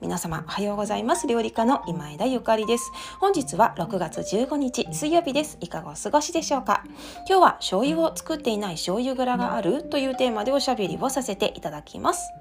皆様おはようございます。料理家の今枝ゆかりです。本日は6月15日水曜日です。いかがお過ごしでしょうか？今日は醤油を作っていない醤油蔵があるというテーマでおしゃべりをさせていただきます。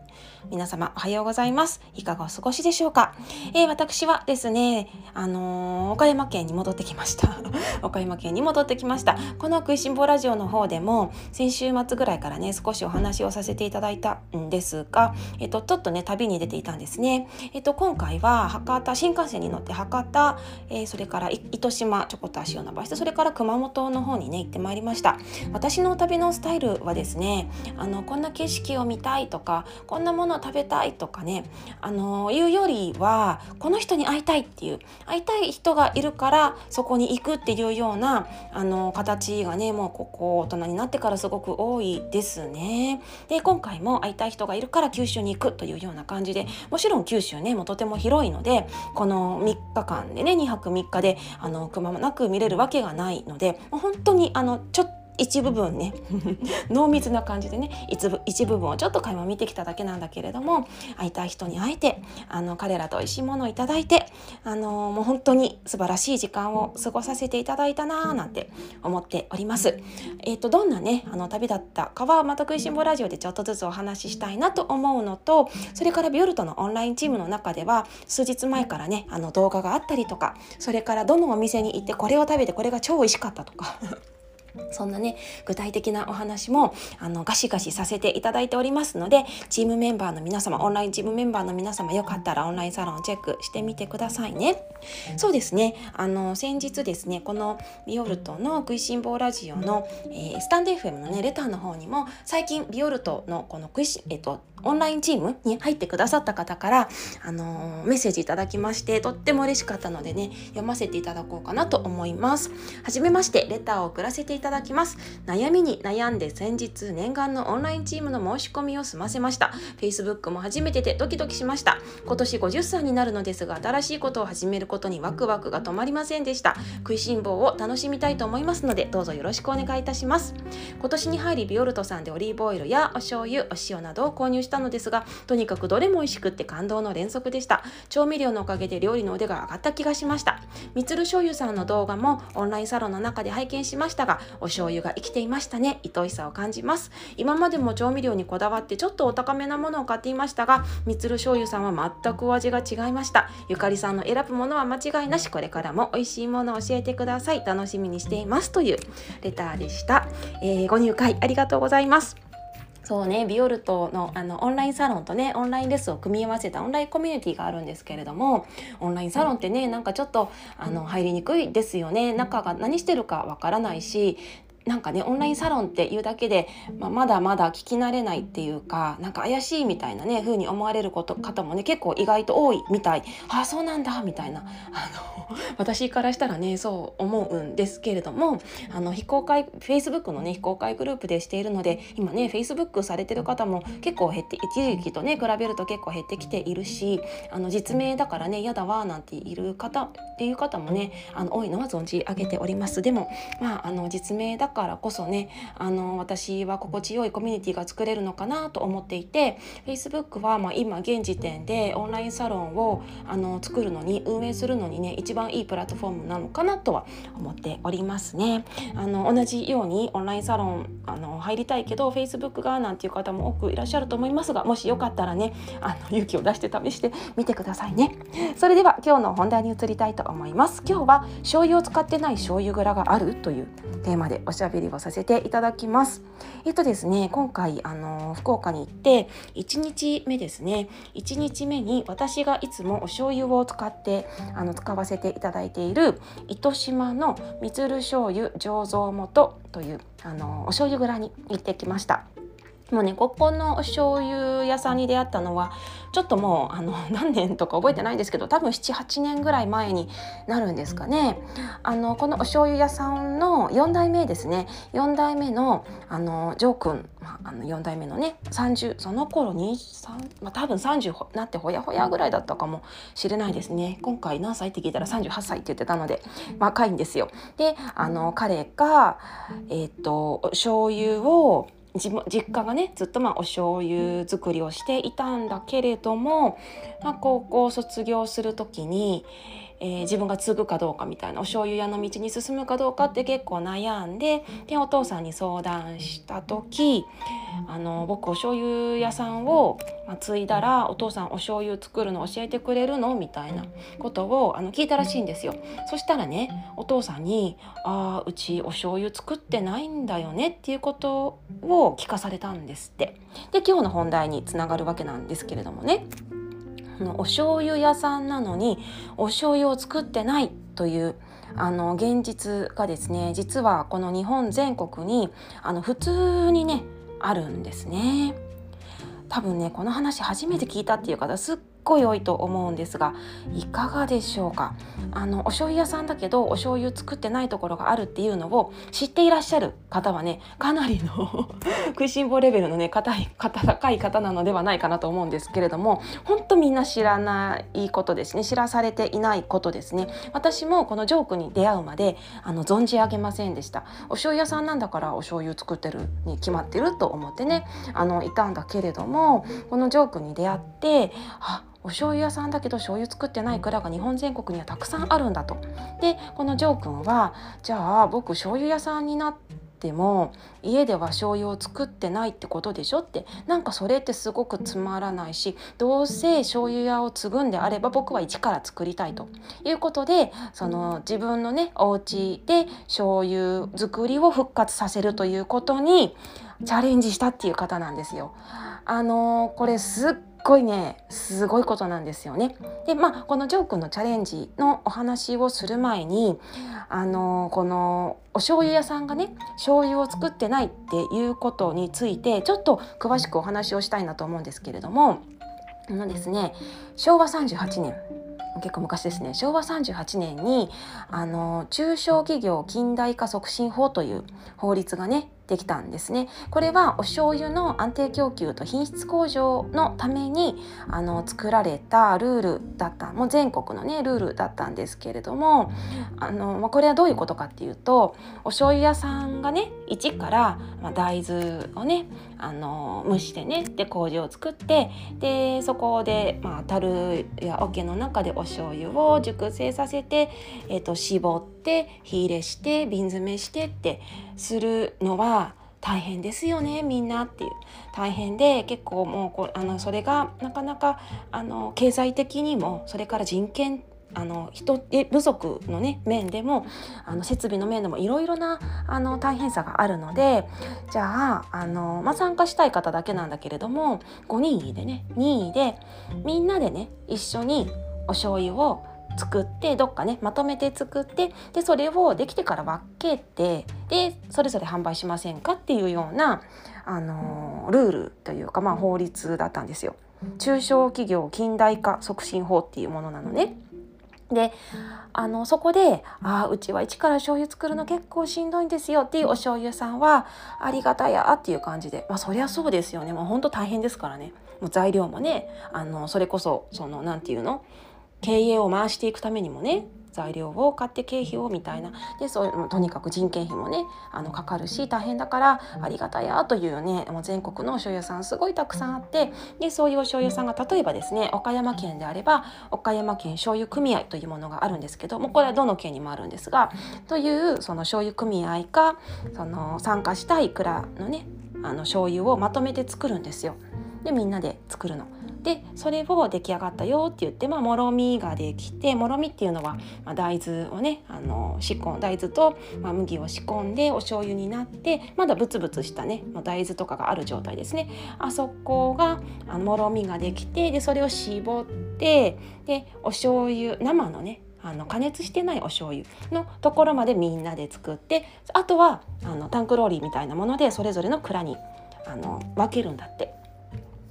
皆様おはようございます。いかがお過ごしでしょうか、えー、私はですねあのー、岡山県に戻ってきました。岡山県に戻ってきました。この食いしん坊ラジオの方でも先週末ぐらいからね少しお話をさせていただいたんですがえっとちょっとね旅に出ていたんですね。えっと今回は博多新幹線に乗って博多、えー、それから糸島ちょこっと足を伸ばしてそれから熊本の方にね行ってまいりました。私の旅のスタイルはですねあのこんな景色を見たいとかこんなもの食べたいとかねあのいうよりはこの人に会いたいっていう会いたい人がいるからそこに行くっていうようなあの形がねもうここ大人になってからすごく多いですね。で今回も会いたい人がいるから九州に行くというような感じでもちろん九州ねもうとても広いのでこの3日間でね2泊3日であのくまなく見れるわけがないので本当にあのちょっと一部分ね。濃密な感じでね一部一部分をちょっと垣間見てきただけなんだけれども会いたい人に会えてあの彼らと美味しいものをいただいてあのもう本当に素晴らしい時間を過ごさせていただいたなーなんて思っております。えっ、ー、とどんなねあの旅だったかはまた食いしん坊ラジオでちょっとずつお話ししたいなと思うのとそれからビオルトのオンラインチームの中では数日前からねあの動画があったりとかそれからどのお店に行ってこれを食べてこれが超美味しかったとかそんなね具体的なお話もあのガシガシさせていただいておりますのでチームメンバーの皆様オンラインチームメンバーの皆様よかったらオンラインサロンをチェックしてみてくださいね。そうですね。あの先日ですねこのビオルトの食いしん坊ラジオの、えー、スタンデー FM のねレターの方にも最近ビオルトのこの食いしえっとオンラインチームに入ってくださった方から、あの、メッセージいただきましてとっても嬉しかったのでね読ませていただこうかなと思います。はめましてレターを送らせていただきます。悩みに悩んで先日念願のオンラインチームの申し込みを済ませました。Facebook も初めてでドキドキしました。今年50歳になるのですが新しいことを始めることにワクワクが止まりませんでした。食いしん坊を楽しみたいと思いますのでどうぞよろしくお願いいたします。今年に入りビオルトさんでオリーブオイルやお醤油お塩などを購入したのですがとにかくどれも美味しくって感動の連続でした。調味料のおかげで料理の腕が上がった気がしました。みつる醤油さんの動画もオンラインサロンの中で拝見しましたがお醤油が生きていましたね。愛おしさを感じます。今までも調味料にこだわってちょっとお高めなものを買っていましたがみつる醤油さんは全くお味が違いました。ゆかりさんの選ぶものは間違いなし。これからも美味しいものを教えてください。楽しみにしています。というレターでした、えー、ご入会ありがとうございます。そうねビオルトのあのオンラインサロンとねオンラインレッスンを組み合わせたオンラインコミュニティがあるんですけれどもオンラインサロンってねなんかちょっとあの入りにくいですよね。中が何してるかわからないしなんかねオンラインサロンっていうだけで、まあ、まだまだ聞き慣れないっていうかなんか怪しいみたいなね風に思われること方もね結構意外と多いみたい。ああそうなんだみたいな。あの 私からしたらねそう思うんですけれどもあの非公開 Facebook のね非公開グループでしているので今ね Facebook されてる方も結構減って一時期とね比べると結構減ってきているしあの実名だからね嫌だわなんている方っていう方もねあの多いのは存じ上げております。でもまああの実名だからからこそねあの私は心地よいコミュニティが作れるのかなと思っていて Facebook はまあ今現時点でオンラインサロンをあの作るのに運営するのにね一番いいプラットフォームなのかなとは思っておりますね。あの同じようにオンラインサロンあの入りたいけど Facebook がなんていう方も多くいらっしゃると思いますがもしよかったらねあの勇気を出して試してみてくださいね。それでは今日の本題に移りたいと思います。今日は醤油を使ってない醤油蔵があるというテーマでおしゃべりをさせていただきます。えっとですね今回あの福岡に行って1日目ですね1日目に私がいつもお醤油を使ってあの使わせていただいている糸島のみつる醤油醸造元というあのお醤油蔵に行ってきました。もうねここのお醤油屋さんに出会ったのはちょっともうあの 何年とか覚えてないんですけど多分78年ぐらい前になるんですかね。あのこのお醤油屋さんの4代目ですね。4代目のあのジョー君、まあ、あの4代目のね30その頃23、まあ、多分30なってほやほやぐらいだったかもしれないですね。今回何歳って聞いたら38歳って言ってたので若いんですよ。であの彼がえっ、と醤油を実家がねずっとまあお醤油作りをしていたんだけれども、まあ、高校卒業する時に、えー、自分が継ぐかどうかみたいなお醤油屋の道に進むかどうかって結構悩んででお父さんに相談した時あの僕お醤油屋さんを継いだらお父さんお醤油作るの教えてくれるのみたいなことをあの聞いたらしいんですよ。そしたらねお父さんに「ああうちお醤油作ってないんだよね」っていうことを聞かされたんですって。で今日の本題につながるわけなんですけれどもね。のお醤油屋さんなのにお醤油を作ってないというあの現実がですね実はこの日本全国にあの普通にねあるんですね。多分ねこの話初めて聞いたっていう方すっごい多いと思うんですがいかがでしょうか？あのお醤油屋さんだけどお醤油作ってないところがあるっていうのを知っていらっしゃる方はねかなりの 食いしん坊レベルのね硬い高い方なのではないかなと思うんですけれども本当みんな知らないことですね。知らされていないことですね。私もこのジョークに出会うまであの存じ上げませんでした。お醤油屋さんなんだからお醤油作ってるに決まってると思ってねあのいたんだけれどもこのジョークに出会ってあお醤油屋さんだけど醤油作ってない蔵が日本全国にはたくさんあるんだと。でこのジョー君はじゃあ僕醤油屋さんになっても家では醤油を作ってないってことでしょってなんかそれってすごくつまらないしどうせ醤油屋を継ぐんであれば僕は一から作りたいということでその自分のねお家で醤油作りを復活させるということにチャレンジしたっていう方なんですよ。あのー、これすっごいねすごいことなんですよね。でまあこのジョー君のチャレンジのお話をする前にあのこのお醤油屋さんがね醤油を作ってないっていうことについてちょっと詳しくお話をしたいなと思うんですけれどもあのですね昭和38年結構昔ですね昭和38年にあの中小企業近代化促進法という法律がねできたんですね。これはお醤油の安定供給と品質向上のためにあの作られたルールだったもう全国のねルールだったんですけれどもあの、まあ、これはどういうことかっていうとお醤油屋さんがね一から、まあ、大豆をねあの蒸してねで麹を作ってでそこで、まあ、樽や桶の中でお醤油を熟成させて、えーと、絞って火入れして瓶詰めしてってするのは大変ですよねみんなっていう。大変で結構もうこあのそれがなかなかあの経済的にもそれから人権あの人不足の、ね、面でもあの設備の面でもいろいろなあの大変さがあるのでじゃああの、まあ、参加したい方だけなんだけれども5人でね任意でみんなでね一緒にお醤油を作ってどっかねまとめて作ってでそれをできてから分けてでそれぞれ販売しませんかっていうような、あのー、ルールというか、まあ、法律だったんですよ。中小企業近代化促進法っていうものなのね。であのそこで「ああうちは一から醤油作るの結構しんどいんですよ」っていうお醤油さんは「ありがたや」っていう感じで。まあそりゃそうですよね。もうほんと大変ですからね。もう材料もねあのそれこそその何て言うの？経営を回していくためにもね材料を買って経費をみたいなでそういうとにかく人件費もねあのかかるし大変だからありがたやというねもう全国のお醤油屋さんすごいたくさんあってでそういうお醤油屋さんが例えばですね岡山県であれば岡山県醤油組合というものがあるんですけどもこれはどの県にもあるんですがというその醤油組合かその参加したい蔵のねあの醤油をまとめて作るんですよ。でみんなで作るの。でそれを出来上がったよって言って、まあ、もろみができてもろみっていうのは、まあ、大豆をねあの仕込ん大豆と、まあ、麦を仕込んでお醤油になってまだブツブツしたね大豆とかがある状態ですねあそこがあのもろみができてでそれを絞ってでお醤油生のねあの加熱してないお醤油のところまでみんなで作ってあとはあのタンクローリーみたいなものでそれぞれの蔵にあの分けるんだって。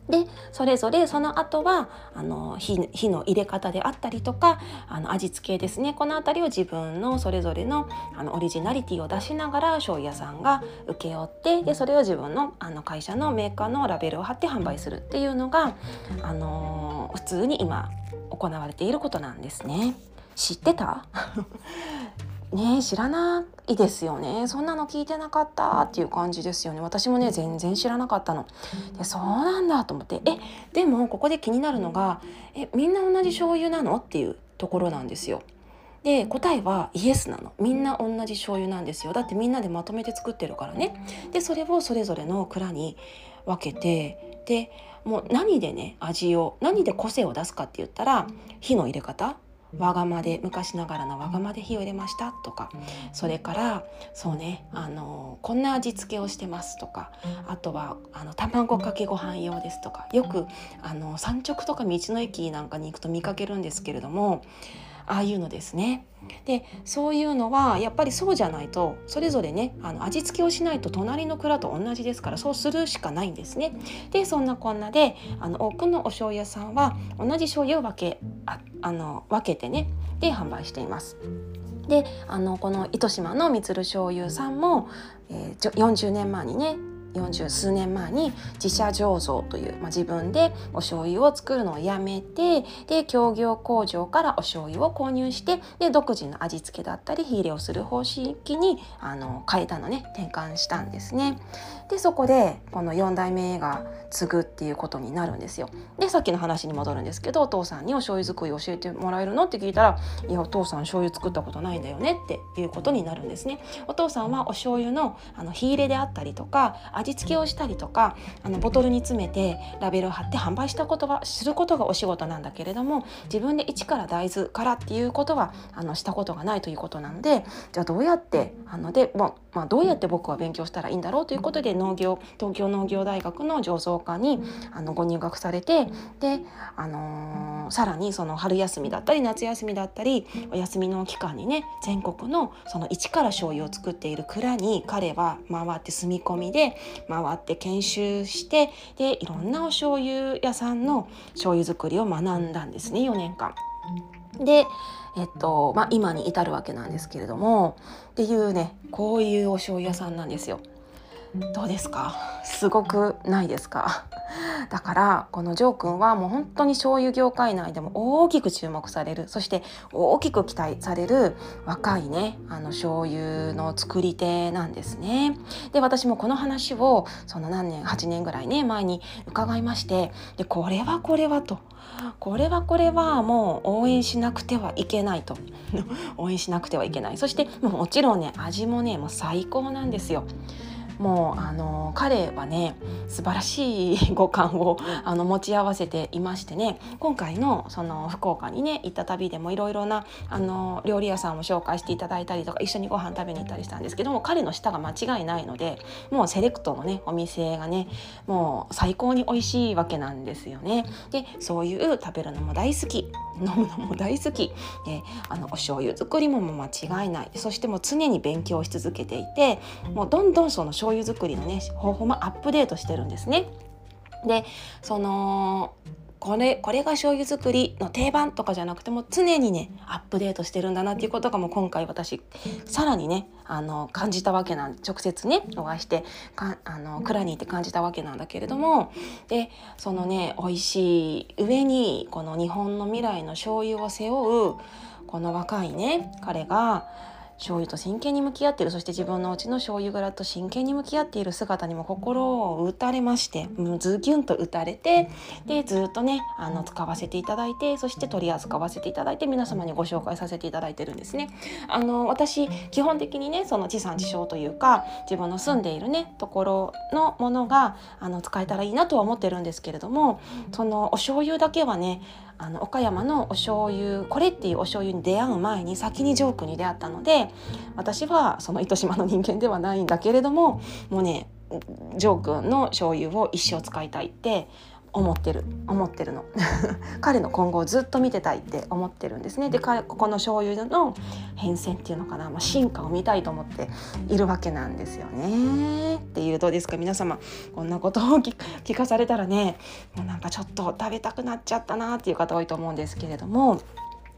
でそれぞれその後はあの火火の入れ方であったりとかあの味付けですねこの辺りを自分のそれぞれのあのオリジナリティを出しながら醤油屋さんが請け負ってでそれを自分のあの会社のメーカーのラベルを貼って販売するっていうのが、あの普通に今行われていることなんですね。知ってた？ね知らないですよね。そんなの聞いてなかったっていう感じですよね。私もね全然知らなかったの。でそうなんだと思って。えでもここで気になるのがえみんな同じ醤油なのっていうところなんですよ。で答えはイエスなの。みんな同じ醤油なんですよ。だってみんなでまとめて作ってるからね。でそれをそれぞれの蔵に分けてでもう何でね味を何で個性を出すかって言ったら火の入れ方わがまで昔ながらのわがまで火を入れましたとかそれからそうねあのこんな味付けをしてますとかあとはあの卵かけご飯用ですとかよくあの産直とか道の駅なんかに行くと見かけるんですけれどもああいうのですね。でそういうのはやっぱりそうじゃないとそれぞれねあの味付けをしないと隣の蔵と同じですからそうするしかないんですね。でそんなこんなであの多くのお醤油屋さんは同じ醤油を分けああの分けてねで販売しています。であのこの糸島のみつる醤油さんも、えー、40年前にね40数年前に自社醸造という、まあ、自分でお醤油を作るのをやめてで協業工場からお醤油を購入してで独自の味付けだったり火入れをする方式にあの変えたのね転換したんですね。でそこでこの4代目が継ぐっていうことになるんですよ。でさっきの話に戻るんですけどお父さんにお醤油作り教えてもらえるのって聞いたら「いやお父さん醤油作ったことないんだよね」っていうことになるんですね。お父さんはお醤油のあの火入れであったりとか味付けをしたりとかあのボトルに詰めてラベルを貼って販売したことはすることがお仕事なんだけれども自分で一から大豆からっていうことはあのしたことがないということなのでじゃあどうやってあので、ままあ、どうやって僕は勉強したらいいんだろうということで農業東京農業大学の醸造科にあのご入学されてで、あのー、さらにその春休みだったり夏休みだったりお休みの期間にね全国のその一から醤油を作っている蔵に彼は回って住み込みで回って研修してでいろんなお醤油屋さんの醤油作りを学んだんですね4年間。でえっとまあ、今に至るわけなんですけれどもっていうねこういうお醤油屋さんなんですよ。どうですか？すごくないですか？だからこのジョー君はもう本当に醤油業界内でも大きく注目されるそして大きく期待される若いねあの醤油の作り手なんですね。で私もこの話をその何年8年ぐらいね前に伺いましてでこれはこれはと。これはこれはもう応援しなくてはいけないと 応援しなくてはいけないそしてもちろんね味もねもう最高なんですよ。もうあの彼はね素晴らしい五感をあの持ち合わせていましてね今回のその福岡にね行った旅でもいろいろなあの料理屋さんを紹介していただいたりとか一緒にご飯食べに行ったりしたんですけども彼の舌が間違いないのでもうセレクトのねお店がねもう最高に美味しいわけなんですよね。でそういう食べるのも大好き飲むのも大好きえあのお醤油作りも間違いないそしてもう常に勉強し続けていてもうどんどんその醤油作りのね方法もアップデートしてるんですね。でそのこれこれが醤油作りの定番とかじゃなくても常にねアップデートしてるんだなっていうことがもう今回私さらにねあの感じたわけなんで直接ねお会いしてかあの蔵に行って感じたわけなんだけれどもでそのね美味しい上にこの日本の未来の醤油を背負うこの若いね彼が醤油と真剣に向き合っているそして自分のうちの醤油蔵と真剣に向き合っている姿にも心を打たれましてもうズキュンと打たれてでずっとねあの使わせていただいてそして取り扱わせていただいて皆様にご紹介させていただいてるんですね。あの私基本的にねその地産地消というか自分の住んでいるねところのものがあの使えたらいいなとは思ってるんですけれどもそのお醤油だけはねあの岡山のお醤油これっていうお醤油に出会う前に先にジョークに出会ったので私はその糸島の人間ではないんだけれどももうねジョークの醤油を一生使いたいって思ってる思ってるの。彼の今後をずっと見てたいって思ってるんですね。でここの醤油の変遷っていうのかな、まあ、進化を見たいと思っているわけなんですよね。っていうどうですか？皆様こんなことを聞かされたらねもうなんかちょっと食べたくなっちゃったなっていう方多いと思うんですけれども。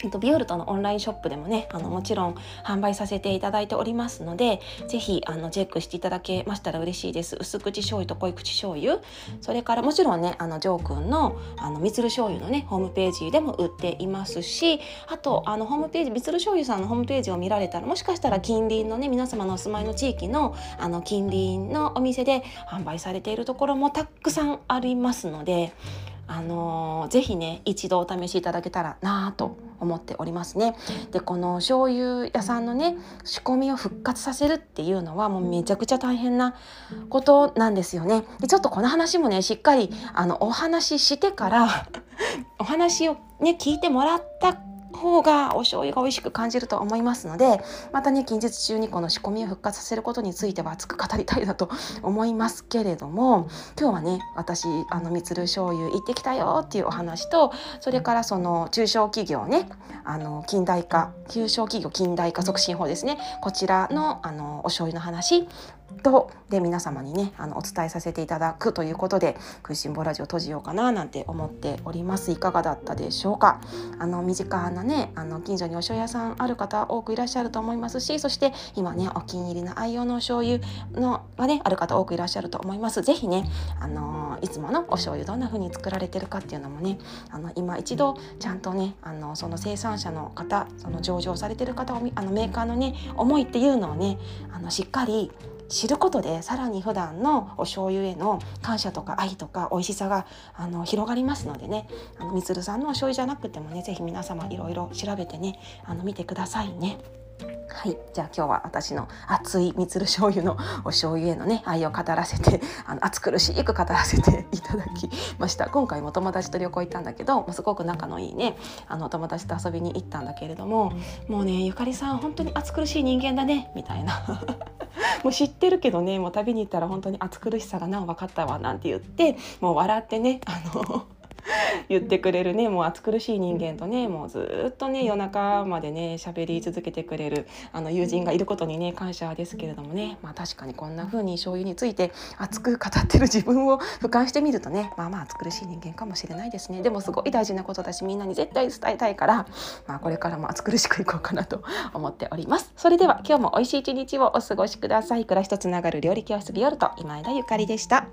と、ビオルトのオンラインショップでもねあのもちろん販売させていただいておりますので是非あのチェックしていただけましたら嬉しいです。薄口醤油と濃い口醤油。それからもちろんねあのジョー君のあのみつる醤油のねホームページでも売っていますしあとあのホームページみつる醤油さんのホームページを見られたらもしかしたら近隣のね皆様のお住まいの地域のあの近隣のお店で販売されているところもたくさんありますのであのー、ぜひね一度お試しいただけたらなと思っておりますね。でこの醤油屋さんのね仕込みを復活させるっていうのはもうめちゃくちゃ大変なことなんですよね。でちょっとこの話もねしっかりあのお話ししてから お話をね聞いてもらった方がお醤油が美味しく感じると思いますのでまたね近日中にこの仕込みを復活させることについては熱く語りたいなと思いますけれども今日はね私あのみつる醤油行ってきたよっていうお話とそれからその中小企業ねあの近代化中小企業近代化促進法ですね。こちらのあのお醤油の話とで皆様にねあのお伝えさせていただくということで「食いしん坊ラジオ」閉じようかななんて思っております。いかがだったでしょうか？あの身近なねねあの近所にお醤油屋さんある方多くいらっしゃると思いますしそして今ねお気に入りの愛用のお醤油のがねある方多くいらっしゃると思います。是非ねあのいつものお醤油どんな風に作られてるかっていうのもねあの今一度ちゃんとねあのその生産者の方その上場されてる方をあのメーカーのね思いっていうのをねあのしっかり知ることでさらに普段のお醤油への感謝とか愛とか美味しさがあの広がりますのでねあのみつるさんのお醤油じゃなくてもね是非皆様いろいろ調べてねあの見てくださいね。はい、じゃあ今日は私の熱いみつる醤油のお醤油へのね愛を語らせてあの暑苦しく語らせていただきました。今回も友達と旅行行ったんだけどすごく仲のいいねあの友達と遊びに行ったんだけれどももうねゆかりさん本当に暑苦しい人間だねみたいな。もう知ってるけどねもう旅に行ったら本当に暑苦しさがなお分かったわなんて言ってもう笑ってねあの 言ってくれるねもう暑苦しい人間とねもうずっとね夜中までね喋り続けてくれるあの友人がいることにね感謝ですけれどもね。まあ確かにこんな風に醤油について熱く語ってる自分を俯瞰してみるとねまあまあ暑苦しい人間かもしれないですね。でもすごい大事なことだしみんなに絶対伝えたいからまあこれからも暑苦しくいこうかなと 思っております。それでは今日も美味しい一日をお過ごしください。暮らしとつながる料理教室ビオルト今枝ゆかりでした。